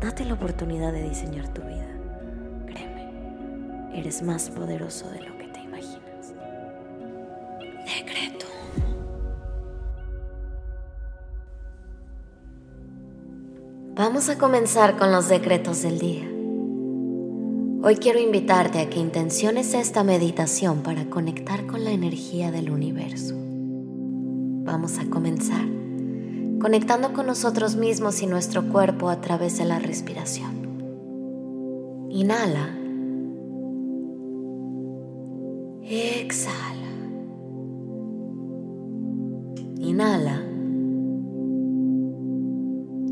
Date la oportunidad de diseñar tu vida. Créeme, eres más poderoso de lo que te imaginas. Decreto. Vamos a comenzar con los decretos del día. Hoy quiero invitarte a que intenciones esta meditación para conectar con la energía del universo. Vamos a comenzar conectando con nosotros mismos y nuestro cuerpo a través de la respiración. Inhala. Exhala. Inhala.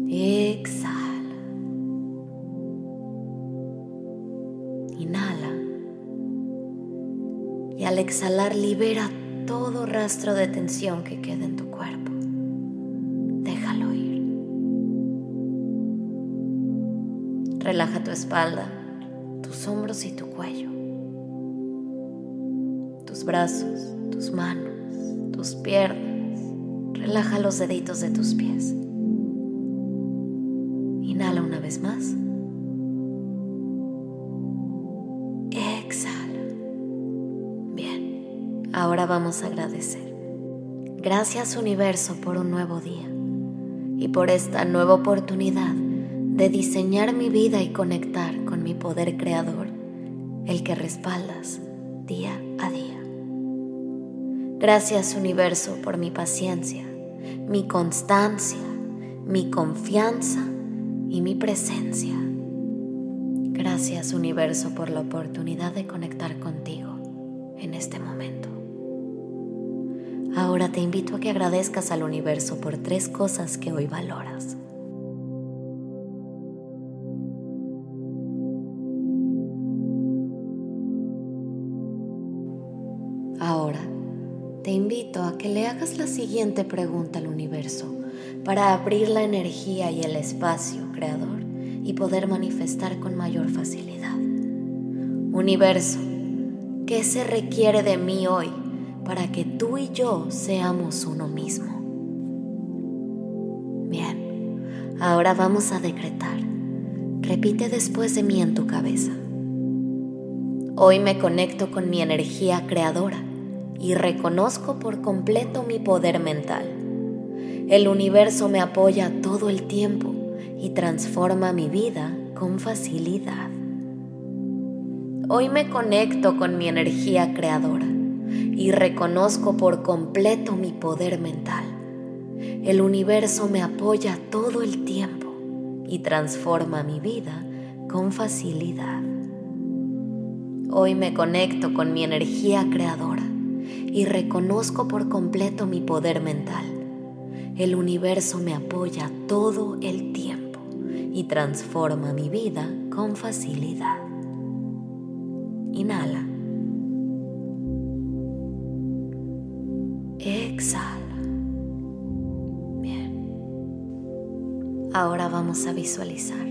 Exhala. Inhala. Y al exhalar libera todo rastro de tensión que quede en tu cuerpo. Espalda, tus hombros y tu cuello, tus brazos, tus manos, tus piernas. Relaja los deditos de tus pies. Inhala una vez más. Exhala. Bien, ahora vamos a agradecer. Gracias universo por un nuevo día y por esta nueva oportunidad de diseñar mi vida y conectar con mi poder creador, el que respaldas día a día. Gracias universo por mi paciencia, mi constancia, mi confianza y mi presencia. Gracias universo por la oportunidad de conectar contigo en este momento. Ahora te invito a que agradezcas al universo por tres cosas que hoy valoras. Que le hagas la siguiente pregunta al universo para abrir la energía y el espacio creador y poder manifestar con mayor facilidad. Universo, ¿qué se requiere de mí hoy para que tú y yo seamos uno mismo? Bien, ahora vamos a decretar. Repite después de mí en tu cabeza. Hoy me conecto con mi energía creadora y reconozco por completo mi poder mental. El universo me apoya todo el tiempo y transforma mi vida con facilidad. Hoy me conecto con mi energía creadora y reconozco por completo mi poder mental. El universo me apoya todo el tiempo y transforma mi vida con facilidad. Hoy me conecto con mi energía creadora y reconozco por completo mi poder mental. El universo me apoya todo el tiempo y transforma mi vida con facilidad. Inhala. Exhala. Bien. Ahora vamos a visualizar.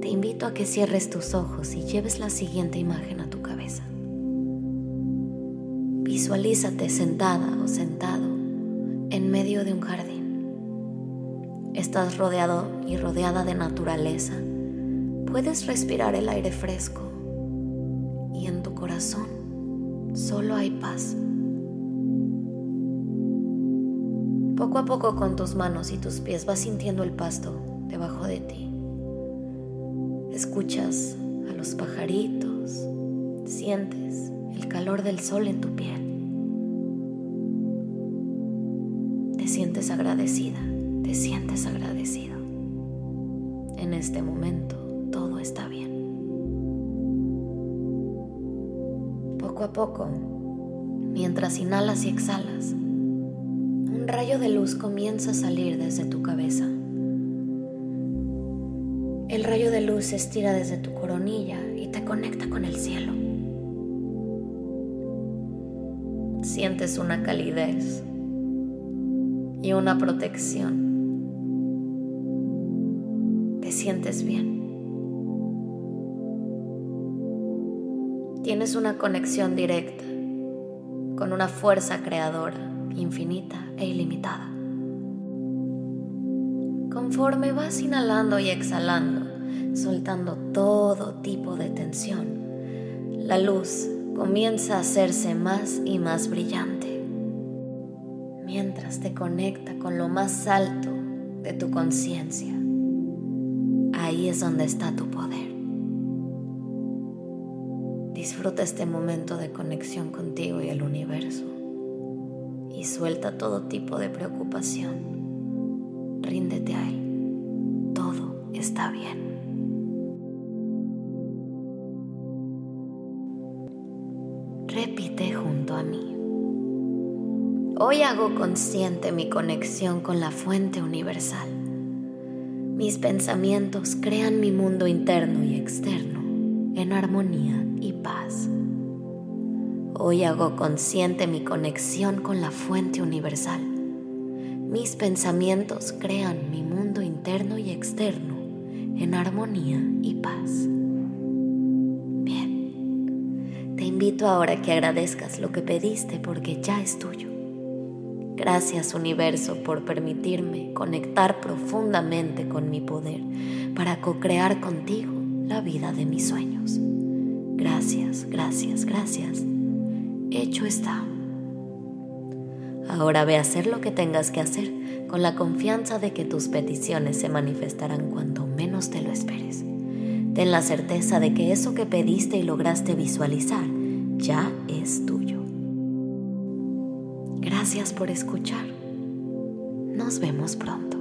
Te invito a que cierres tus ojos y lleves la siguiente imagen a Visualízate sentada o sentado en medio de un jardín. Estás rodeado y rodeada de naturaleza. Puedes respirar el aire fresco y en tu corazón solo hay paz. Poco a poco con tus manos y tus pies vas sintiendo el pasto debajo de ti. Escuchas a los pajaritos, sientes el calor del sol en tu piel. Sientes agradecida, te sientes agradecido. En este momento todo está bien. Poco a poco, mientras inhalas y exhalas, un rayo de luz comienza a salir desde tu cabeza. El rayo de de luz se estira desde tu coronilla y te conecta con el cielo. Sientes una calidez y una protección. Te sientes bien. Tienes una conexión directa con una fuerza creadora infinita e ilimitada. Conforme vas inhalando y exhalando, soltando todo tipo de tensión, la luz comienza a hacerse más y más brillante, te conecta con lo más alto de tu conciencia. Ahí es donde está tu poder. Disfruta este momento de conexión contigo y el universo y suelta todo tipo de preocupación ríndete a Él. Todo está bien. Hoy hago consciente mi conexión con la fuente universal. Mis pensamientos crean mi mundo interno y externo en armonía y paz. Hoy hago consciente mi conexión con la fuente universal mis pensamientos crean mi mundo interno y externo en armonía y paz. Bien, te invito ahora a que agradezcas lo que pediste porque ya es tuyo. Gracias universo por permitirme conectar profundamente con mi poder para co-crear contigo la vida de mis sueños. Gracias, gracias, gracias. Hecho está. Ahora ve a hacer lo que tengas que hacer con la confianza de que tus peticiones se manifestarán cuando menos te lo esperes. Ten la certeza de que eso que pediste y lograste visualizar ya es tuyo. Gracias por escuchar. Nos vemos pronto.